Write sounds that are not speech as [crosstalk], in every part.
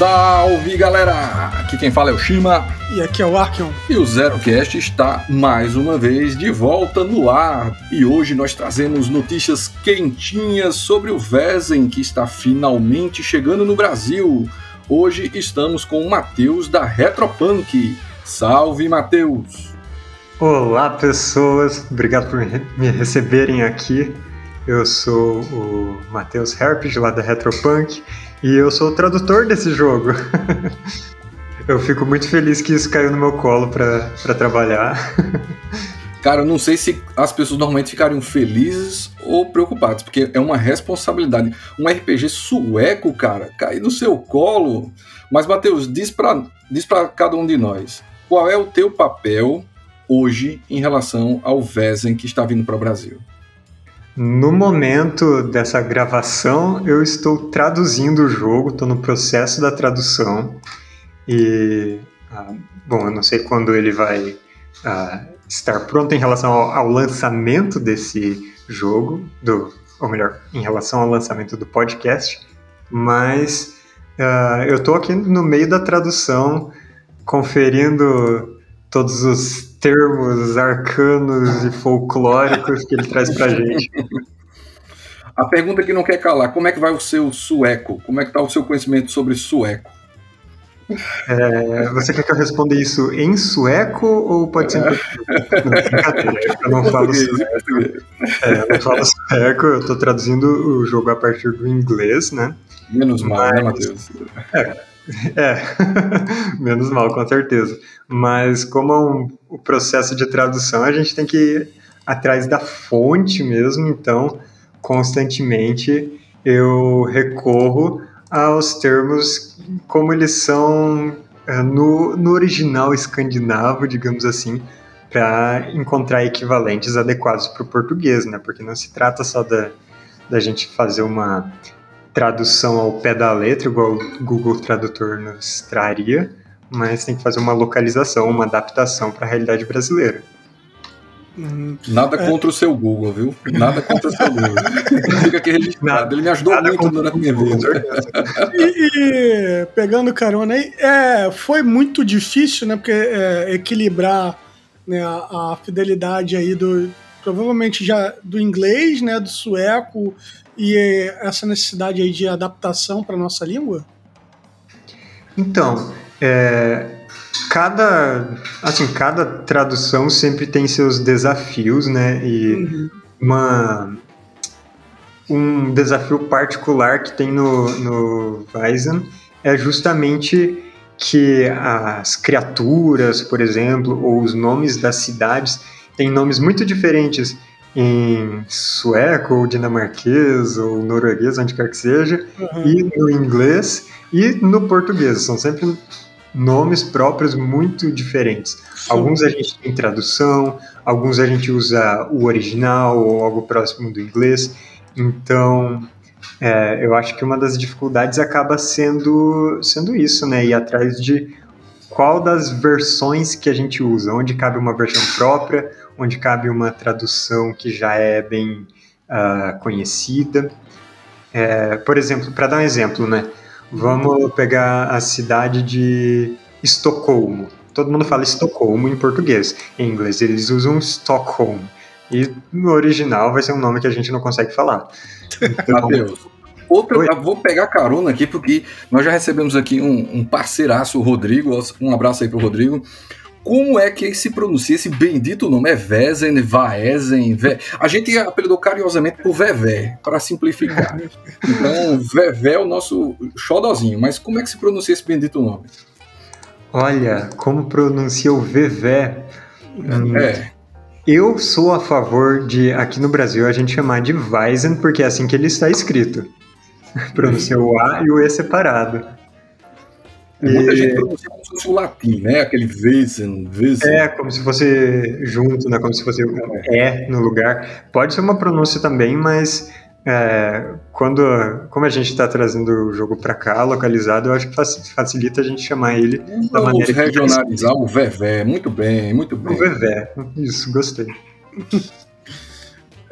Salve galera! Aqui quem fala é o Shima. E aqui é o Arkion. E o ZeroCast está mais uma vez de volta no ar. E hoje nós trazemos notícias quentinhas sobre o Vezem que está finalmente chegando no Brasil. Hoje estamos com o Matheus da Retropunk. Salve Matheus! Olá pessoas, obrigado por me receberem aqui. Eu sou o Matheus Herpes lá da Retropunk e eu sou o tradutor desse jogo. [laughs] eu fico muito feliz que isso caiu no meu colo para trabalhar. [laughs] Cara, eu não sei se as pessoas normalmente ficariam felizes ou preocupadas, porque é uma responsabilidade. Um RPG sueco, cara, cair no seu colo. Mas, Matheus, diz para diz cada um de nós, qual é o teu papel hoje em relação ao Vezem que está vindo para o Brasil? No momento dessa gravação, eu estou traduzindo o jogo, estou no processo da tradução. E, ah, bom, eu não sei quando ele vai ah, estar pronto em relação ao, ao, lançamento desse jogo, do, ou melhor, em relação ao lançamento do podcast, mas ah, eu estou aqui no meio da tradução, conferindo todos os termos arcanos e folclóricos que ele traz pra gente. [laughs] A pergunta que não quer calar, como é que vai o seu sueco? Como é que tá o seu conhecimento sobre sueco? É, você quer que eu responda isso em sueco ou pode ser em Não, eu não falo sueco. É, eu não falo sueco, eu tô traduzindo o jogo a partir do inglês, né? Menos mal, né, Mas, né, Matheus? É, é, [laughs] menos mal, com certeza. Mas como é um, o processo de tradução, a gente tem que ir atrás da fonte mesmo, então constantemente eu recorro aos termos como eles são é, no, no original escandinavo, digamos assim, para encontrar equivalentes adequados para o português, né? Porque não se trata só da, da gente fazer uma tradução ao pé da letra, igual o Google Tradutor nos traria, mas tem que fazer uma localização, uma adaptação para a realidade brasileira. Nada é. contra o seu Google, viu? Nada contra o seu Google. Fica aqui registrado. Nada, Ele me ajudou muito durante a minha vida. E, e, pegando carona aí, é, foi muito difícil, né? Porque é, equilibrar né, a, a, fidelidade aí do. Provavelmente já do inglês, né? Do sueco e essa necessidade aí de adaptação para nossa língua? Então, é, cada assim cada tradução sempre tem seus desafios, né? E uhum. uma um desafio particular que tem no, no Weizen é justamente que as criaturas, por exemplo, ou os nomes das cidades têm nomes muito diferentes em sueco, ou dinamarquês, ou norueguês, onde quer que seja, uhum. e no inglês e no português. São sempre nomes próprios muito diferentes. Sim. Alguns a gente tem tradução, alguns a gente usa o original ou algo próximo do inglês. Então, é, eu acho que uma das dificuldades acaba sendo, sendo isso, né? Ir atrás de qual das versões que a gente usa, onde cabe uma versão própria, onde cabe uma tradução que já é bem uh, conhecida. É, por exemplo, para dar um exemplo, né? Vamos pegar a cidade de Estocolmo. Todo mundo fala Estocolmo em português. Em inglês eles usam Stockholm. E no original vai ser um nome que a gente não consegue falar. Então, Outra, vou pegar carona aqui, porque nós já recebemos aqui um, um parceiraço, o Rodrigo. Um abraço aí pro Rodrigo. Como é que se pronuncia esse bendito nome? É Vezen, Vaezen? Ve... A gente apelidou carinhosamente por Vevé, para simplificar. [laughs] Então, Vevé é o nosso xodozinho. Mas como é que se pronuncia esse bendito nome? Olha, como pronuncia o Vevé? É. Eu sou a favor de, aqui no Brasil, a gente chamar de Weizen, porque é assim que ele está escrito. [laughs] Pronuncia o A e o E separado. Muita e... gente pronuncia como se fosse o latim, né? Aquele Wesen, Wesen. É, como se fosse junto, né? Como se fosse é no lugar. Pode ser uma pronúncia também, mas é, quando, como a gente está trazendo o jogo para cá, localizado, eu acho que facilita a gente chamar ele Vamos da maneira regionalizar o Vevé. Muito bem, muito bem. O Vevé, isso, gostei.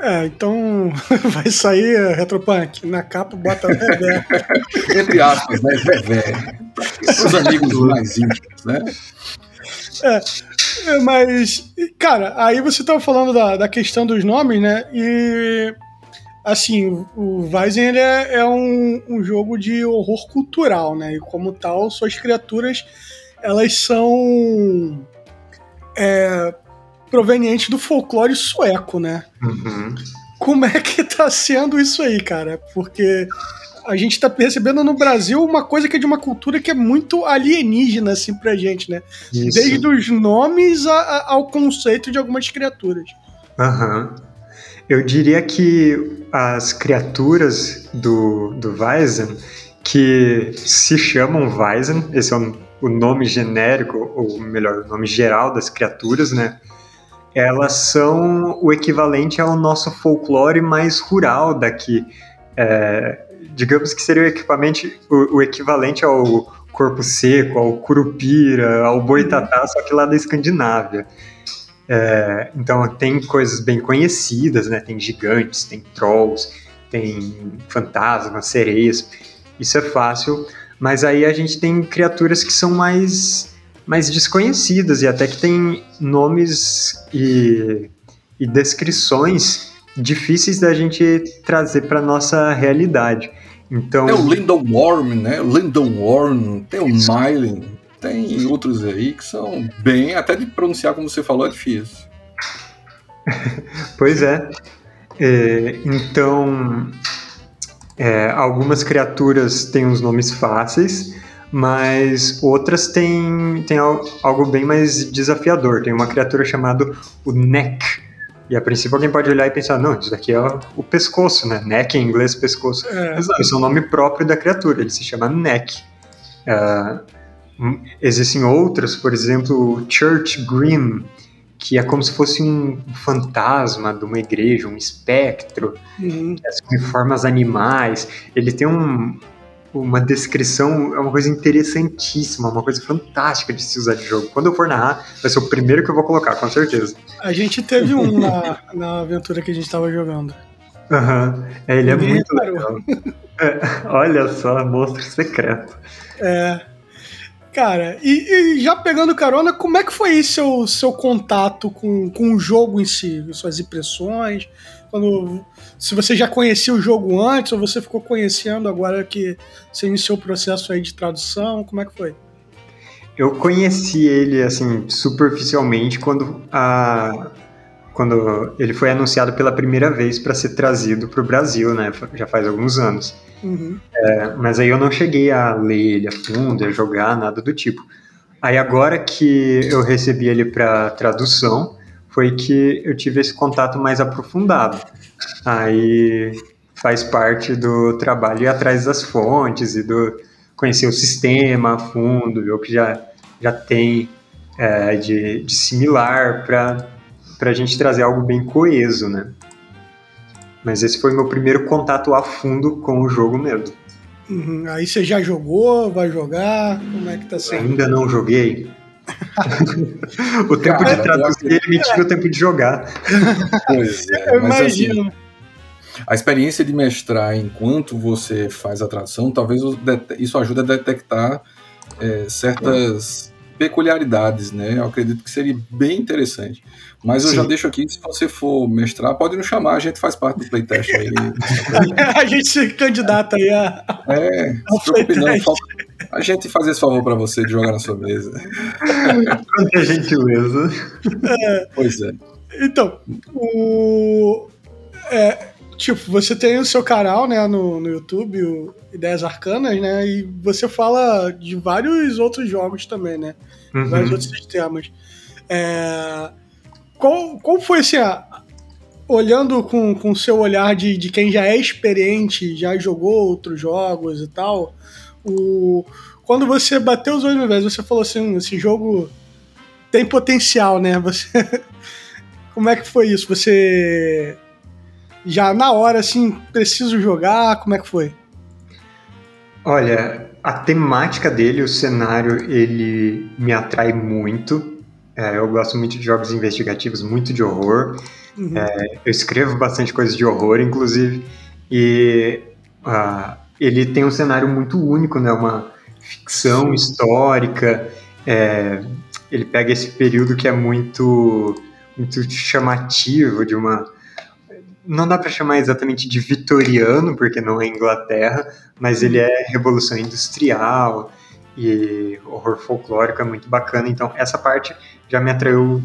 É, então [laughs] vai sair Retropunk. Na capa bota Vevé. [laughs] Entre aspas, né? Vevé. Os amigos mais íntimos, né? É, é, mas, cara, aí você tava falando da, da questão dos nomes, né? E, assim, o Weizen ele é, é um, um jogo de horror cultural, né? E como tal, suas criaturas, elas são é, provenientes do folclore sueco, né? Uhum. Como é que tá sendo isso aí, cara? Porque a gente tá percebendo no Brasil uma coisa que é de uma cultura que é muito alienígena, assim, pra gente, né? Isso. Desde os nomes a- a- ao conceito de algumas criaturas. Aham. Eu diria que as criaturas do, do Weizen, que se chamam Weizen, esse é o, o nome genérico, ou melhor, o nome geral das criaturas, né? Elas são o equivalente ao nosso folclore mais rural daqui. É, digamos que seria o, o equivalente ao corpo seco, ao curupira, ao boitatá, só que lá da Escandinávia. É, então tem coisas bem conhecidas, né? Tem gigantes, tem trolls, tem fantasmas, sereias. Isso é fácil, mas aí a gente tem criaturas que são mais mais desconhecidas e até que tem nomes e, e descrições difíceis da gente trazer para nossa realidade. Então, É o Lyndon Worm, né? Lyndon Worm, tem o Mylen, tem outros aí que são bem, até de pronunciar como você falou, é difícil. [laughs] Pois é. É, então, é, algumas criaturas têm uns nomes fáceis, mas outras têm, têm al- algo bem mais desafiador. Tem uma criatura chamada o Neck. E a princípio alguém pode olhar e pensar, não, isso daqui é o, pescoço, né? Neck em inglês, pescoço. É. Mas não, esse é o nome próprio da criatura, ele se chama Neck. Hum, existem outras, por exemplo, Church Grim, que é como se fosse um fantasma de uma igreja, um espectro, Uhum. com formas animais. Ele tem um- uma descrição, é uma coisa interessantíssima, uma coisa fantástica de se usar de jogo. Quando eu for narrar, vai ser o primeiro que eu vou colocar, com certeza. A gente teve um na, na aventura que a gente tava jogando. Aham. É, ele é Ninguém muito legal. É, olha só, monstro secreto. É. Cara, e, e já pegando carona, como é que foi seu, seu contato com, com o jogo em si? Suas impressões? Quando, se você já conhecia o jogo antes ou você ficou conhecendo agora que você iniciou o processo aí de tradução? Como é que foi? Eu conheci ele assim superficialmente quando a quando ele foi anunciado pela primeira vez para ser trazido para o Brasil, né? Já faz alguns anos. Uhum. É, mas aí eu não cheguei a ler ele a fundo, a jogar nada do tipo. Aí agora que eu recebi ele para tradução, foi que eu tive esse contato mais aprofundado. Aí faz parte do trabalho ir atrás das fontes e do conhecer o sistema a fundo, ver o que já, já tem é, de, de similar para a gente trazer algo bem coeso, né? Mas esse foi meu primeiro contato a fundo com o jogo mesmo. Uhum. Aí você já jogou, vai jogar? Como é que tá sendo? Ainda não joguei. O tempo Cara, de traduzir ele me tira o tempo de jogar. Pois é, Eu mas assim, imagino. a experiência de mestrar enquanto você faz a tradução, talvez isso ajude a detectar é, certas peculiaridades, né? Eu acredito que seria bem interessante. Mas eu Sim. já deixo aqui, se você for mestrar, pode nos chamar, a gente faz parte do playtest aí. [laughs] a gente se candidata aí a. É, não se preocupe não, falta- a gente faz esse favor para você de jogar na sua mesa. Quanta gentileza. Pois é. Então, o. É, tipo, você tem o seu canal, né, no, no YouTube, o Ideias Arcanas, né? E você fala de vários outros jogos também, né? Vários Uhum. outros sistemas. É, qual, qual foi assim, a- olhando com o seu olhar de, de quem já é experiente, já jogou outros jogos e tal, o, quando você bateu os olhos no você falou assim, esse jogo tem potencial, né? [laughs] Você, como é que foi isso? Você já na hora assim preciso jogar? Como é que foi? Olha, a temática dele, o cenário, ele me atrai muito. É, eu gosto muito de jogos investigativos, muito de horror. Uhum. Eu escrevo bastante coisas de horror, inclusive. E ah, ele tem um cenário muito único, né? Uma ficção histórica. É, ele pega esse período que é muito, muito chamativo de uma não dá para chamar exatamente de vitoriano, porque não é Inglaterra, mas ele é revolução industrial e horror folclórico é muito bacana. Então, essa parte já me atraiu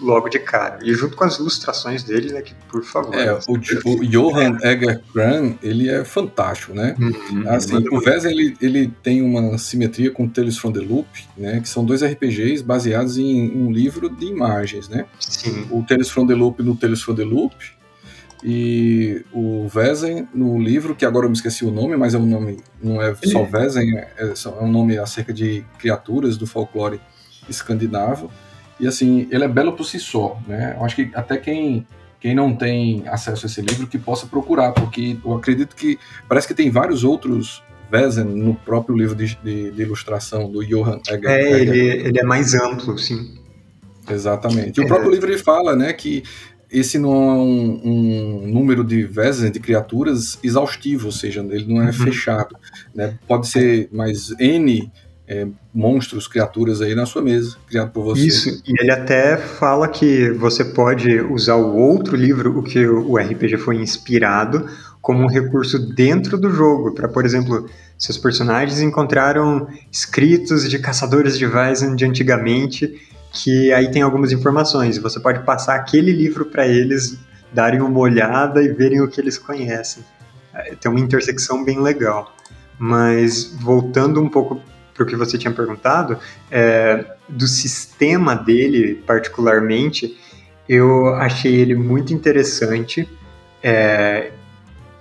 logo de cara. E junto com as ilustrações dele, né, que, por favor. É, o, o Johan Eger Kran, ele é fantástico, né? Uhum, assim, o Vez, ele, ele tem uma simetria com Tales from the Loop, né, que são dois RPGs baseados em um livro de imagens, né? Sim. O Tales from the Loop no Tales from the Loop, e o Vezen, no livro, que agora eu me esqueci o nome, mas é um nome, não é só Vezen, é, é um nome acerca de criaturas do folclore escandinavo. E assim, ele é belo por si só, né? Eu acho que até quem, quem não tem acesso a esse livro que possa procurar, porque eu acredito que parece que tem vários outros Vezen no próprio livro de, de, de ilustração do Johan Egger. É, ele, ele é mais amplo, sim. Exatamente. E o próprio é. livro ele fala, né, que esse não é um, um número de vezes de criaturas exaustivo, ou seja, ele não é uhum. fechado. Né? Pode ser mais N é, monstros, criaturas aí na sua mesa, criado por você. Isso, e ele até fala que você pode usar o outro livro, o que o RPG foi inspirado, como um recurso dentro do jogo, para, por exemplo, seus personagens encontraram escritos de caçadores de Weizen de antigamente que aí tem algumas informações. Você pode passar aquele livro para eles darem uma olhada e verem o que eles conhecem. É, tem uma intersecção bem legal. Mas voltando um pouco para o que você tinha perguntado, é, do sistema dele particularmente, eu achei ele muito interessante. É,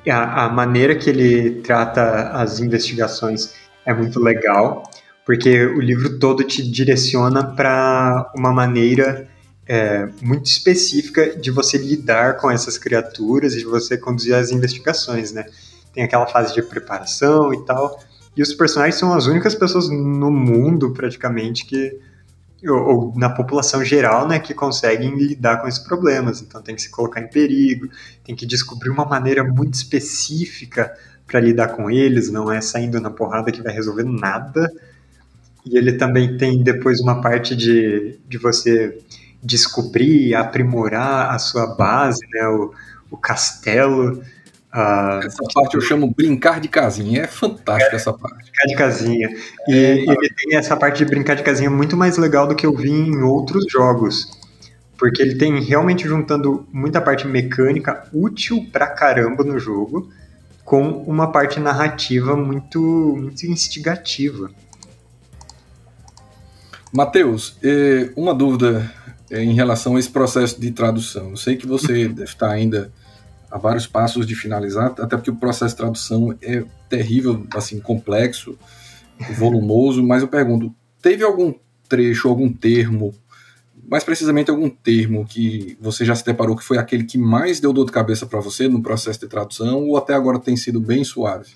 a, a maneira que ele trata as investigações é muito legal porque o livro todo te direciona para uma maneira é, muito específica de você lidar com essas criaturas e de você conduzir as investigações, né? Tem aquela fase de preparação e tal, e os personagens são as únicas pessoas no mundo, praticamente, que ou, ou, na população geral, né, que conseguem lidar com esses problemas. Então tem que se colocar em perigo, tem que descobrir uma maneira muito específica para lidar com eles, não é saindo na porrada que vai resolver nada. E ele também tem depois uma parte de, de você descobrir, aprimorar a sua base, né, o, o castelo. Uh, essa parte eu chamo brincar de casinha, é fantástica essa parte. Brincar de casinha. E é, ele tem essa parte de brincar de casinha muito mais legal do que eu vi em outros jogos. Porque ele tem realmente juntando muita parte mecânica útil pra caramba no jogo, com uma parte narrativa muito, muito instigativa. Matheus, uma dúvida é, em relação a esse processo de tradução. Eu sei que você [laughs] deve estar ainda a vários passos de finalizar, até porque o processo de tradução é terrível, assim, complexo, volumoso, mas eu pergunto, teve algum trecho, algum termo, mais precisamente algum termo que você já se deparou que foi aquele que mais deu dor de cabeça para você no processo de tradução, ou até agora tem sido bem suave?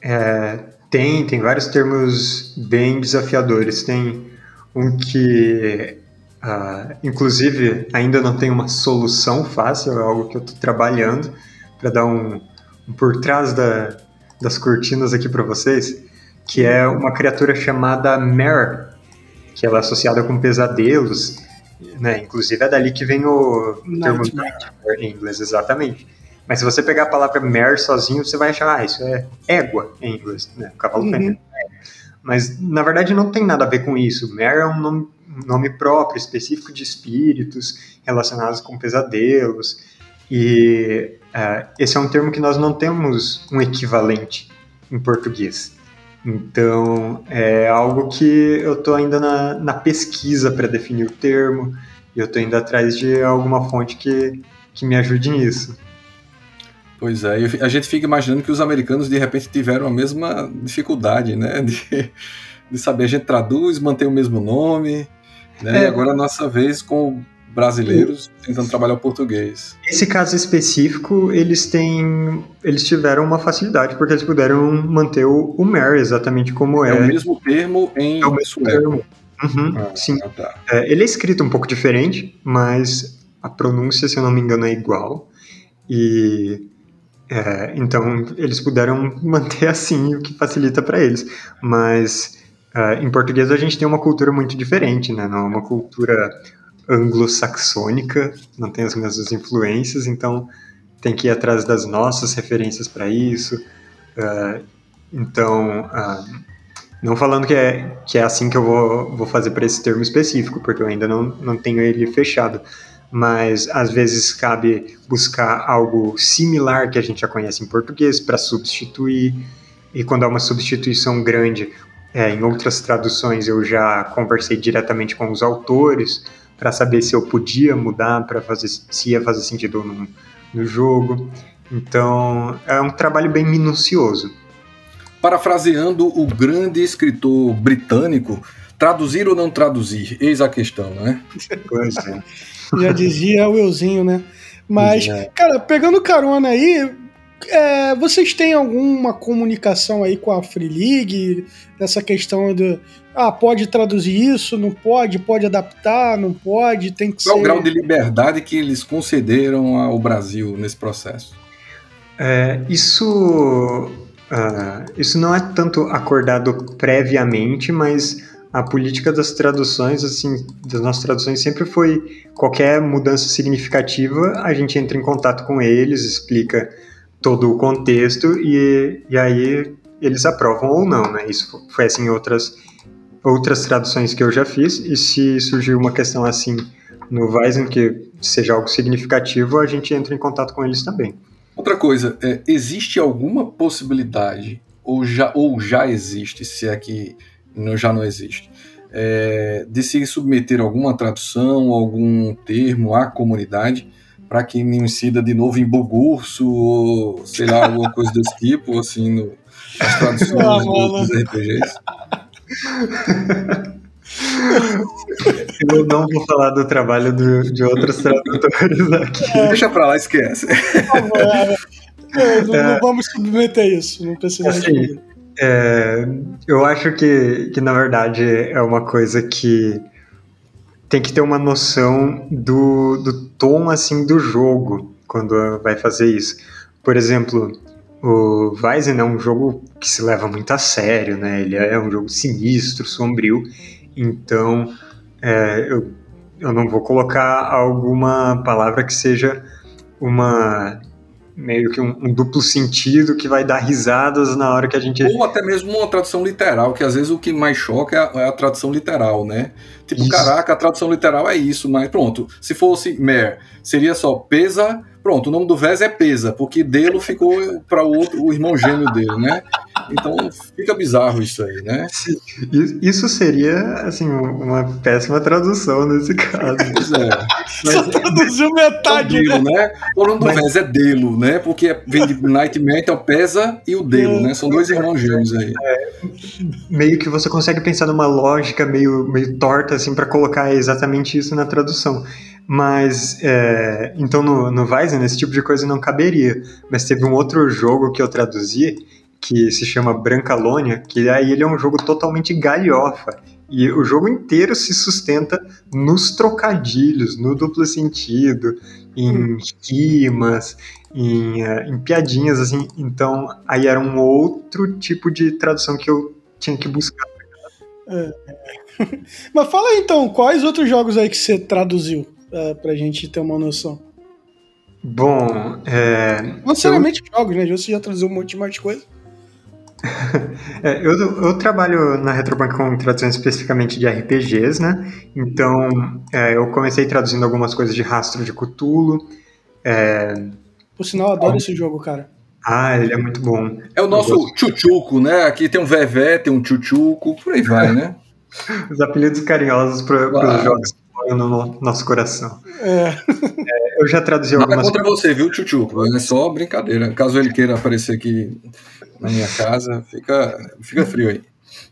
É, tem, tem vários termos bem desafiadores. Tem um que, uh, inclusive, ainda não tem uma solução fácil, é algo que eu estou trabalhando para dar um, um, por trás da, das cortinas aqui para vocês, que é uma criatura chamada Mare, que ela é associada com pesadelos, né? Inclusive é dali que vem o termo Nightmare em inglês, exatamente. Mas se você pegar a palavra mare sozinho, você vai achar, ah, isso é égua em inglês, né? Cavalo uhum. feminino. Mas, na verdade, não tem nada a ver com isso. Mare é um nome, nome próprio, específico de espíritos relacionados com pesadelos. E uh, esse é um termo que nós não temos um equivalente em português. Então, é algo que eu estou ainda na, na pesquisa para definir o termo, e eu estou indo atrás de alguma fonte que, que me ajude nisso. Pois é, a gente fica imaginando que os americanos de repente tiveram a mesma dificuldade, né? De, de saber, a gente traduz, mantém o mesmo nome, né? É. E agora a nossa vez com brasileiros tentando trabalhar o português. Esse caso específico, eles têm, eles tiveram uma facilidade porque eles puderam manter o, o Mary exatamente como é. É o mesmo termo em é o mesmo termo. Uhum, ah, sim. Ah, tá. é, ele é escrito um pouco diferente, mas a pronúncia, se eu não me engano, é igual. E É, então eles puderam manter [laughs] assim, o que facilita para eles. Mas uh, em português a gente tem uma cultura muito diferente, né? Não é uma cultura anglo-saxônica, não tem as mesmas influências, então tem que ir atrás das nossas referências para isso. Uh, então, uh, não falando que é, que é assim que eu vou, vou fazer para esse termo específico, porque eu ainda não, não tenho ele fechado, mas às vezes cabe buscar algo similar que a gente já conhece em português para substituir, e quando há uma substituição grande, é, em outras traduções eu já conversei diretamente com os autores para saber se eu podia mudar para fazer se ia fazer sentido no, no jogo. Então é um trabalho bem minucioso. Parafraseando o grande escritor britânico, traduzir ou não traduzir? Eis a questão, né? Pois é. Já dizia o Euzinho, né? Mas, é. cara, pegando carona aí, é, vocês têm alguma comunicação aí com a Free League nessa questão de ah, pode traduzir isso, não pode, pode adaptar, não pode, tem que Qual ser. Qual o grau de liberdade que eles concederam ao Brasil nesse processo? É, isso, uh, isso não é tanto acordado previamente, mas a política das traduções, assim, das nossas traduções sempre foi qualquer mudança significativa, a gente entra em contato com eles, explica todo o contexto e, e aí eles aprovam ou não, né? Isso foi assim em outras, outras traduções que eu já fiz e se surgir uma questão assim no Weizen que seja algo significativo, a gente entra em contato com eles também. Outra coisa, é, existe alguma possibilidade ou já, ou já existe, se é que não, já não existe, é, de se submeter alguma tradução, algum termo à comunidade para que não incida de novo em bugurso ou sei lá, alguma [laughs] coisa desse tipo, assim, no, nas traduções ah, dos RPGs. [laughs] Eu não vou falar do trabalho do, de outros tradutores aqui. É. Deixa pra lá, esquece. [laughs] É, não, não, vamos submeter isso, não precisa assim, é, eu acho que, que, na verdade, é uma coisa que tem que ter uma noção do, do tom assim do jogo quando vai fazer isso. Por exemplo, o Weizen é um jogo que se leva muito a sério, né? Ele é um jogo sinistro, sombrio. Então, é, eu, eu não vou colocar alguma palavra que seja uma meio que um, um, duplo sentido que vai dar risadas na hora que a gente. Ou até mesmo uma tradução literal, que às vezes o que mais choca é a, é a tradução literal, né? Tipo, isso. caraca, a tradução literal é isso, mas pronto. Se fosse mer, seria só pesa Pronto, o nome do Vez é Pesa, porque Delo ficou para o outro, o irmão gêmeo dele, né? Então fica bizarro isso aí, né? Isso seria, assim, uma péssima tradução nesse caso. Pois é. Mas, Só traduziu metade, é Delo, né? O nome do Mas... Vez é Delo, né? Porque vem de Nightmare, então Pesa e o Delo, né? São dois irmãos gêmeos aí. É, meio que você consegue pensar numa lógica meio, meio torta, assim, para colocar exatamente isso na tradução. Mas, é, então no, no Weizen esse tipo de coisa não caberia. Mas teve um outro jogo que eu traduzi, que se chama Brancalônia, que aí ele é um jogo totalmente galhofa. E o jogo inteiro se sustenta nos trocadilhos, no duplo sentido, em rimas, em, uh, em piadinhas, assim. Então, aí era um outro tipo de tradução que eu tinha que buscar. É. [laughs] Mas fala aí, então, quais outros jogos aí que você traduziu? Pra gente ter uma noção? Bom, é. Não necessariamente eu... jogos, né? Você já traduziu um monte de mais coisa. [laughs] é, eu, eu, trabalho na Retrobank com tradução especificamente de RPGs, né? Então, é, eu comecei traduzindo algumas coisas de rastro de Cthulhu. É... Por sinal, eu adoro esse jogo, cara. Ah, ele é muito bom. É o nosso tchutchuco, né? Aqui tem um Vevé, tem um tchutchuco, por aí vai, né? [laughs] Os apelidos carinhosos para os jogos no nosso coração. É. É, eu já traduzi Nada algumas contra você, viu, Chuchu? É só brincadeira. Caso ele queira aparecer aqui na minha casa, fica, fica frio aí.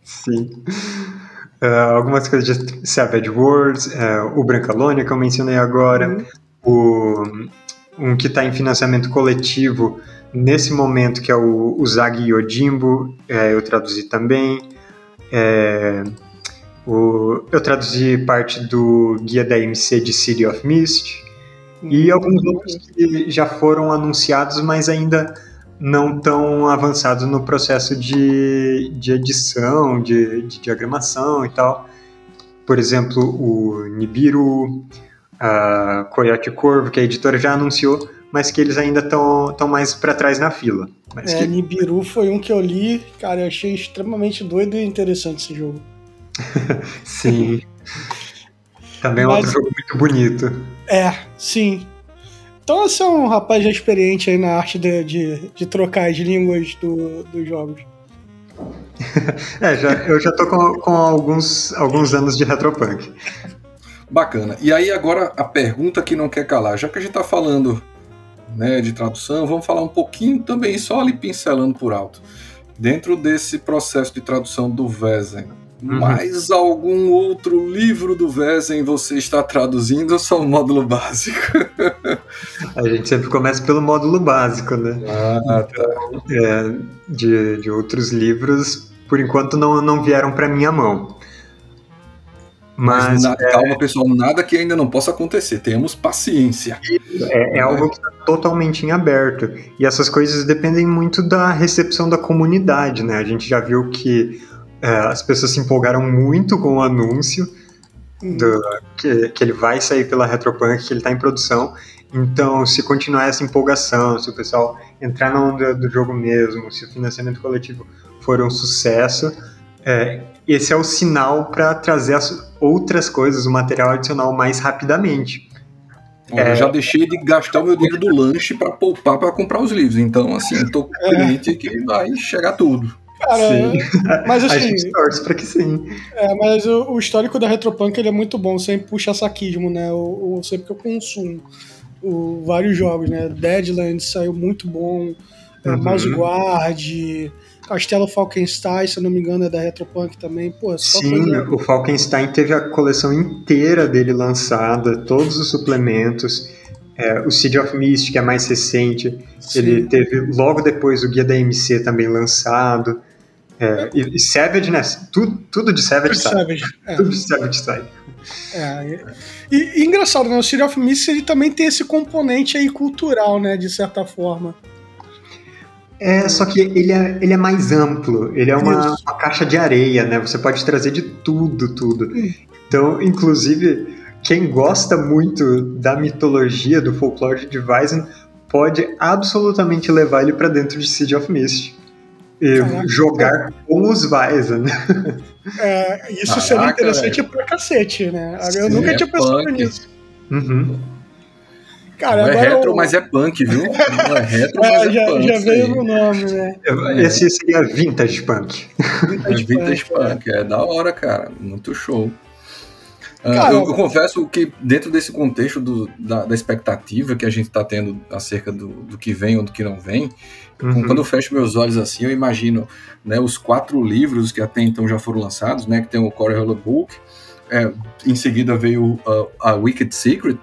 Sim. Uh, algumas coisas de Savage Worlds, uh, o Brancalônia que eu mencionei agora, uhum. o, um que está em financiamento coletivo nesse momento, que é o, o Zag Yojimbo, uh, eu traduzi também. É, o, eu traduzi parte do guia da MC de City of Mist e uhum. alguns outros que já foram anunciados, mas ainda não tão avançados no processo de, de edição, de, de diagramação e tal. Por exemplo, o Nibiru, a Coyote Corvo, que a editora já anunciou, mas que eles ainda estão mais para trás na fila. Mas é, que... Nibiru foi um que eu li, cara, eu achei extremamente doido e interessante esse jogo. [laughs] sim. Também é mas... outro jogo muito bonito. É, sim. Então você é um rapaz já experiente aí na arte de, de, de trocar as línguas do, dos jogos. [laughs] é, já, eu já tô com, com alguns, alguns anos de retropunk. Bacana. E aí agora a pergunta que não quer calar, já que a gente tá falando né, de tradução, vamos falar um pouquinho também, só ali pincelando por alto. Dentro desse processo de tradução do Vezem, Uhum. Mais algum outro livro do Vezem você está traduzindo ou só o módulo básico? A gente sempre começa pelo módulo básico, né? Ah, tá. É, de, de outros livros, por enquanto não, não vieram para minha mão. Mas, Mas é... calma, pessoal, nada que ainda não possa acontecer. Temos paciência. É, é algo que está totalmente em aberto. E essas coisas dependem muito da recepção da comunidade, né? A gente já viu que é, as pessoas se empolgaram muito com o anúncio do, que, que ele vai sair pela Retropunk, que ele está em produção. Então, se continuar essa empolgação, se o pessoal entrar na onda do jogo mesmo, se o financiamento coletivo for um sucesso, é, esse é o sinal para trazer as outras coisas, o material adicional mais rapidamente. É, eu já deixei de gastar o meu dinheiro do lanche para poupar para comprar os livros. Então, assim, eu tô crente que vai chegar tudo. Cara, sim. mas [laughs] assim. A gente torce pra que sim. É, mas o, o, histórico da Retropunk ele é muito bom, sempre puxa saquismo, né? O, o, sempre que eu consumo o, vários jogos, né? Deadlands saiu muito bom, é, uhum. Mouse Guard, Castelo Falkenstein, se eu não me engano, é da Retropunk também. Pô, Sim, coisa... o Falkenstein teve a coleção inteira dele lançada, todos os suplementos. É, o Seed of Mist, que é mais recente, Sim. ele teve logo depois o Guia da MC também lançado. É, e, e, Savage, né? Tudo, tudo de Savage tudo sai. Savage, é. Tudo de Savage sai. É, e, e, engraçado, né? O City of Mist ele também tem esse componente aí cultural, né? De certa forma. É, só que ele é, ele é mais amplo, ele é uma, uma caixa de areia, né? Você pode trazer de tudo, tudo. Então, inclusive, quem gosta muito da mitologia, do folclore de Weizen, pode absolutamente levar ele para dentro de Seed of Mist Caraca, jogar com os Weizen. É, isso Caraca, seria interessante velho. pra cacete, né? Eu Sim, nunca é tinha pensado punk. nisso. Uhum. Cara, não é retro, eu... mas é punk, viu? [laughs] Não é retro, é, mas já, é punk. Já veio no nome, né? Esse seria vintage punk. Vintage, vintage punk, punk, é. é da hora, cara. Muito show. Uh, eu, eu, confesso que dentro desse contexto do, da, da, expectativa que a gente está tendo acerca do, do, que vem ou do que não vem, uhum. quando eu fecho meus olhos assim, eu imagino né, os quatro livros que até então já foram lançados, né, que tem o Core Hollow Book, é, em seguida veio uh, a Wicked Secret,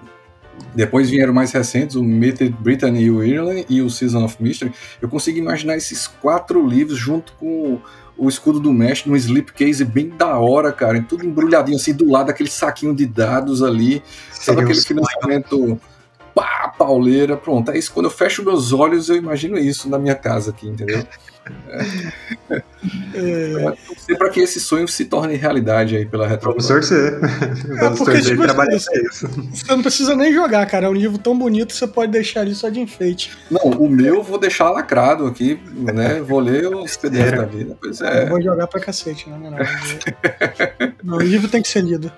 depois vieram mais recentes, o Mythic Britain e o Ireland e o Season of Mystery. Eu consigo imaginar esses quatro livros junto com o escudo do mestre num slipcase bem da hora, cara, tudo embrulhadinho assim do lado daquele saquinho de dados ali, sabe aquele financiamento pá, pauleira, pronto, é isso, quando eu fecho meus olhos eu imagino isso na minha casa aqui, entendeu? [laughs] É. É. para que esse sonho se torne realidade aí pela retro. Vamos torcer. [laughs] Vamos é, porque, torcer tipo, trabalhar isso. Você não precisa nem jogar, cara. É um livro tão bonito você pode deixar ali só de enfeite. Não, o meu eu vou deixar lacrado aqui, né? Vou ler os PDF da vida. Pois é. Eu vou jogar pra cacete, moral. [laughs] não, o livro tem que ser lido.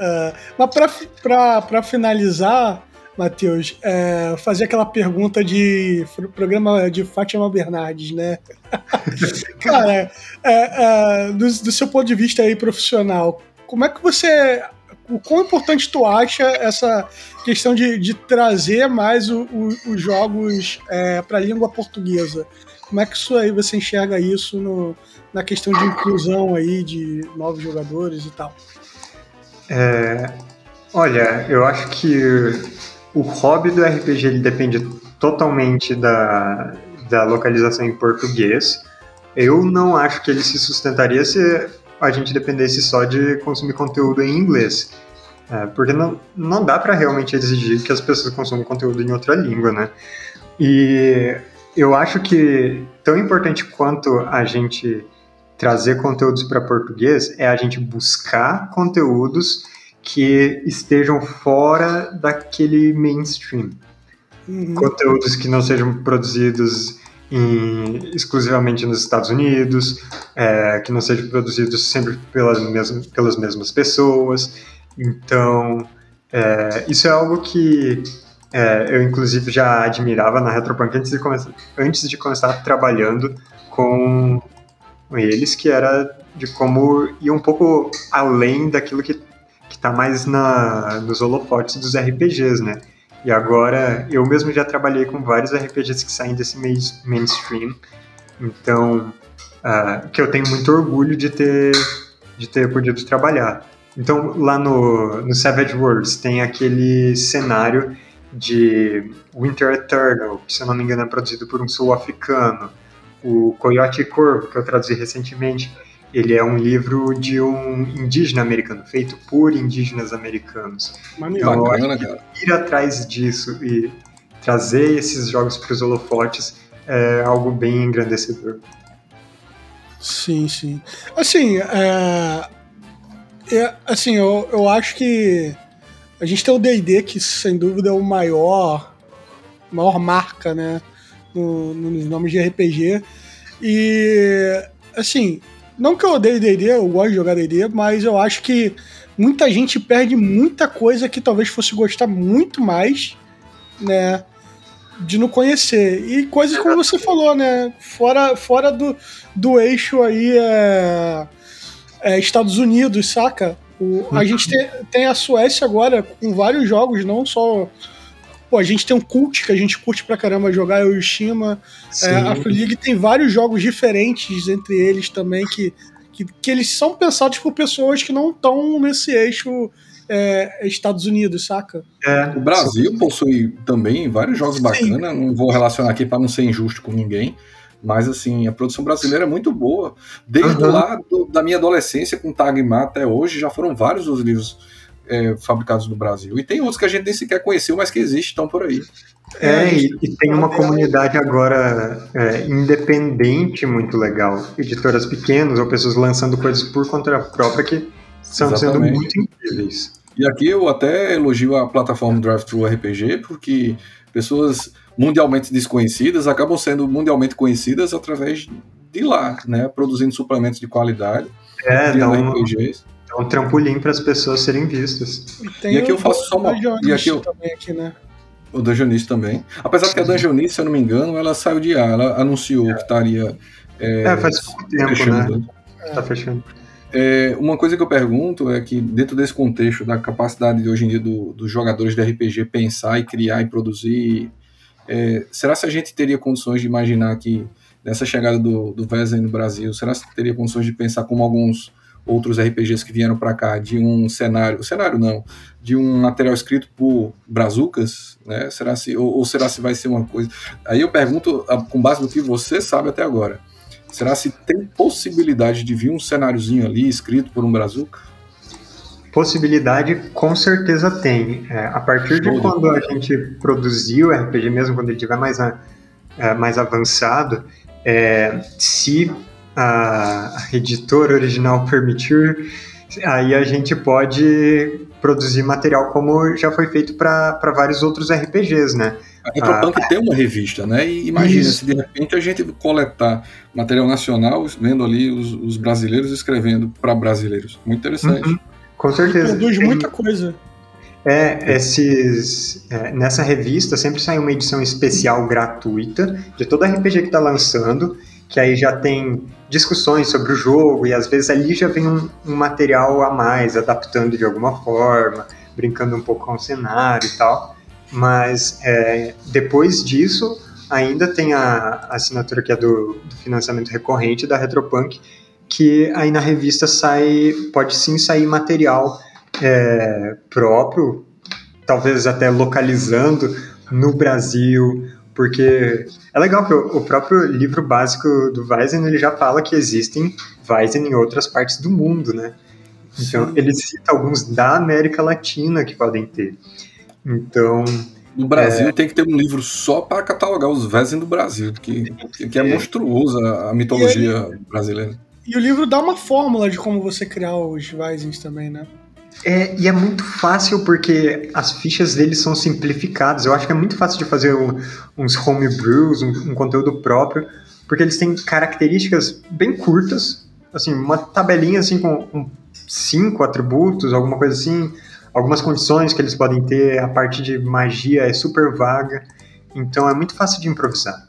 Uh, mas pra, pra, pra finalizar, Matheus, é, fazer aquela pergunta de programa de Fátima Bernardes, né? [laughs] Cara, é, é, do, do, seu ponto de vista aí profissional, como é que você. O quão importante tu acha essa questão de, de trazer mais o, o, os jogos é, para a língua portuguesa? Como é que isso aí você enxerga isso no, na questão de inclusão aí de novos jogadores e tal? É, olha, eu acho que o hobby do RPG ele depende totalmente da, da localização em português. Eu não acho que ele se sustentaria se a gente dependesse só de consumir conteúdo em inglês. É, porque não, não dá para realmente exigir que as pessoas consumam conteúdo em outra língua, né? E eu acho que tão importante quanto a gente trazer conteúdos para português é a gente buscar conteúdos que estejam fora daquele mainstream. Uhum. Conteúdos que não sejam produzidos em, exclusivamente nos Estados Unidos, é, que não sejam produzidos sempre pelas mesmas, pelas mesmas pessoas. Então, é, isso é algo que é, eu, inclusive, já admirava na Retropunk antes de, começar, antes de começar trabalhando com eles, que era de como ir um pouco além daquilo que está mais na, nos holofotes dos RPGs, né? E agora, eu mesmo já trabalhei com vários RPGs que saem desse mainstream, então, uh, que eu tenho muito orgulho de ter, de ter podido trabalhar. Então, lá no, no Savage Worlds tem aquele cenário de Winter Eternal, que se eu não me engano é produzido por um sul-africano, o Coyote Corvo, que eu traduzi recentemente, ele é um livro de um indígena americano, feito por indígenas americanos. Maneiro, então, bacana, cara. Ir atrás disso e trazer esses jogos para os holofotes é algo bem engrandecedor. Sim, sim. Assim, é, é, assim eu, eu acho que a gente tem o D&D, que sem dúvida é o maior, maior marca, né, no, nos nomes de RPG. E, assim, não que eu odeie D&D, eu gosto de jogar D&D, mas eu acho que muita gente perde muita coisa que talvez fosse gostar muito mais, né? De não conhecer. E coisas como você falou, né? Fora, fora do, do eixo aí é, é Estados Unidos, saca? O, a gente tem, tem a Suécia agora com vários jogos, não só Pô, a gente tem um cult que a gente curte pra caramba jogar, eu e o Shima. É, a Free League tem vários jogos diferentes entre eles também, que, que, que eles são pensados por pessoas que não estão nesse eixo é, Estados Unidos, saca? É, o Brasil sim. possui também vários jogos bacanas, não vou relacionar aqui para não ser injusto com ninguém. Mas, assim, a produção brasileira é muito boa. Desde uhum. lá do, da minha adolescência, com Tagmar até hoje, já foram vários os livros é, fabricados no Brasil. E tem outros que a gente nem sequer conheceu, mas que existem, estão por aí. É, e, e tem uma comunidade agora é, independente muito legal. Editoras pequenas ou pessoas lançando coisas por conta própria que estão sendo muito incríveis. E aqui eu até elogio a plataforma Drive-Thru RPG, porque pessoas mundialmente desconhecidas acabam sendo mundialmente conhecidas através de lá, né? Produzindo suplementos de qualidade. É, não, RPGs. É um trampolim para as pessoas serem vistas. E, e aqui eu faço só uma. E aqui eu... também aqui, né? O Dungeonist também. Apesar que a Dungeonist, se eu não me engano, ela saiu de ar, ela anunciou é. que estaria. É, é, faz pouco tempo, fechando. né? É. Tá fechando. É, uma coisa que eu pergunto é que, dentro desse contexto da capacidade de hoje em dia do, dos jogadores de RPG pensar e criar e produzir, é, será se a gente teria condições de imaginar que, nessa chegada do, do Vezem no Brasil, será se teria condições de pensar como alguns outros RPGs que vieram para cá de um cenário, cenário não, de um material escrito por brazucas, né? Será se ou, ou será se vai ser uma coisa? Aí eu pergunto com base no que você sabe até agora. Será se tem possibilidade de vir um cenáriozinho ali escrito por um brazuca? Possibilidade com certeza tem. É, a partir de quando a gente produziu o RPG, mesmo quando ele estiver mais, a, é, mais avançado, é, se a editora original permitir, aí a gente pode produzir material como já foi feito para vários outros RPGs, né? A Retropunk ah, tem uma revista, né? E imagina isso. se de repente a gente coletar material nacional, vendo ali os, os brasileiros escrevendo para brasileiros. Muito interessante. Uhum, com certeza. Produz muita coisa. É, esses, é, nessa revista sempre sai uma edição especial gratuita de todo RPG que está lançando que aí já tem discussões sobre o jogo e às vezes ali já vem um, um material a mais, adaptando de alguma forma, brincando um pouco com o cenário e tal. Mas é, depois disso, ainda tem a, a assinatura que é do, do, financiamento recorrente da Retropunk, que aí na revista sai, pode sim sair material é, próprio, talvez até localizando no Brasil porque é legal que o, próprio livro básico do Weizen ele já fala que existem Weizen em outras partes do mundo, né? Então Sim. ele cita alguns da América Latina que podem ter. Então No Brasil é... tem que ter um livro só para catalogar os Vezem do Brasil, porque, porque é monstruosa a mitologia ele... brasileira. E o livro dá uma fórmula de como você criar os Vezens também, né? É, e é muito fácil porque as fichas deles são simplificadas. Eu acho que é muito fácil de fazer um, uns homebrews, um, um conteúdo próprio, porque eles têm características bem curtas, assim, uma tabelinha assim com, com cinco atributos, alguma coisa assim, algumas condições que eles podem ter, a parte de magia é super vaga, então é muito fácil de improvisar.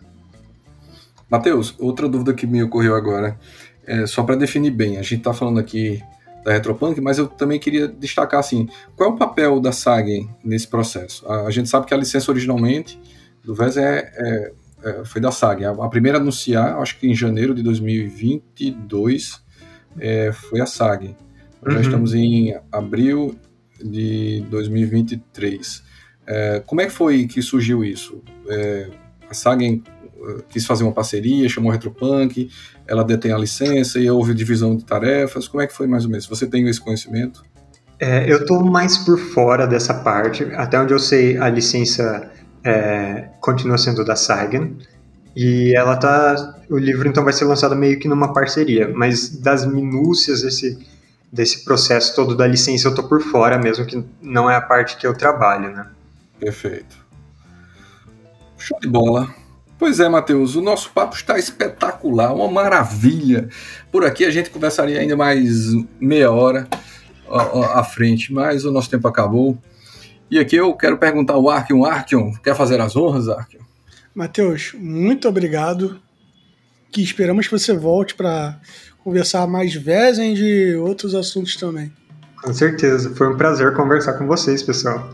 Matheus, outra dúvida que me ocorreu agora, é só para definir bem, a gente está falando aqui da Retropunk, mas eu também queria destacar assim, qual é o papel da Sagen nesse processo? A, a gente sabe que a licença originalmente do VES é, é, é, foi da Sagen. A, a, primeira a anunciar, acho que em janeiro de 2022, é, foi a Sagen. Uhum. Já estamos em abril de 2023. É, como é que foi que surgiu isso? É, a Sagen quis fazer uma parceria, chamou a Retropunk, ela detém a licença e houve divisão de tarefas. Como é que foi mais ou menos? Você tem esse conhecimento? É, eu estou mais por fora dessa parte. Até onde eu sei, a licença é, continua sendo da Sagan. E ela tá. O livro então vai ser lançado meio que numa parceria. Mas das minúcias desse, desse processo todo da licença eu tô por fora, mesmo que não é a parte que eu trabalho, né? Perfeito. Show de bola. Pois é, Matheus, o nosso papo está espetacular, uma maravilha. Por aqui a gente conversaria ainda mais meia hora à frente, mas o nosso tempo acabou. E aqui eu quero perguntar ao Arkion. Arkion, quer fazer as honras, Arkion? Matheus, muito obrigado. Que esperamos que você volte para conversar mais vezes de outros assuntos também. Com certeza, foi um prazer conversar com vocês, pessoal.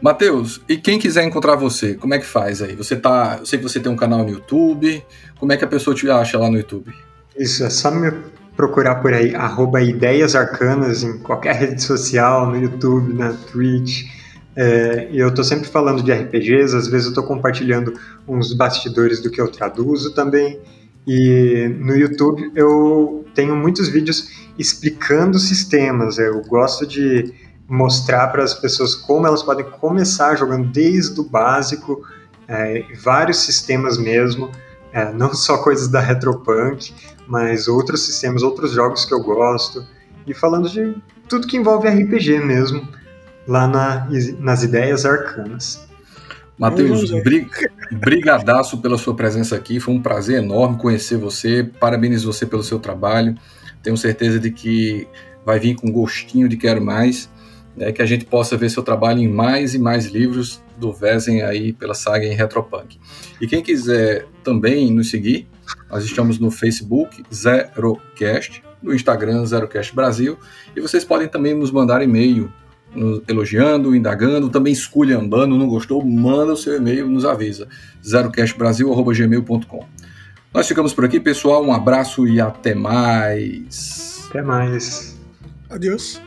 Matheus, e quem quiser encontrar você, como é que faz aí? Você tá. Eu sei que você tem um canal no YouTube. Como é que a pessoa te acha lá no YouTube? Isso, é só me procurar por aí, arroba Ideias Arcanas em qualquer rede social, no YouTube, na Twitch. É, eu estou sempre falando de RPGs, às vezes eu estou compartilhando uns bastidores do que eu traduzo também. E no YouTube eu tenho muitos vídeos explicando sistemas. Eu gosto de mostrar para as pessoas como elas podem começar jogando desde o básico, é, vários sistemas mesmo, é, não [laughs] só coisas da Retropunk, mas outros sistemas, outros jogos que eu gosto, e falando de tudo que envolve RPG mesmo, lá na, nas ideias arcanas. Matheus, brigadaço pela sua presença aqui, foi um prazer enorme conhecer você, parabenizo você pelo seu trabalho, tenho certeza de que vai vir com gostinho de quero mais, né, que a gente possa ver seu trabalho em mais e mais livros do Vezem aí pela saga em Retropunk. E quem quiser também nos seguir, nós estamos no Facebook Zerocast, no Instagram Zerocast Brasil, e vocês podem também nos mandar e-mail elogiando, indagando, também esculhambando, não gostou, manda o seu e-mail, nos avisa. zerocastbrasil.gmail.com Nós ficamos por aqui, pessoal. Um abraço e até mais. Até mais. Adeus.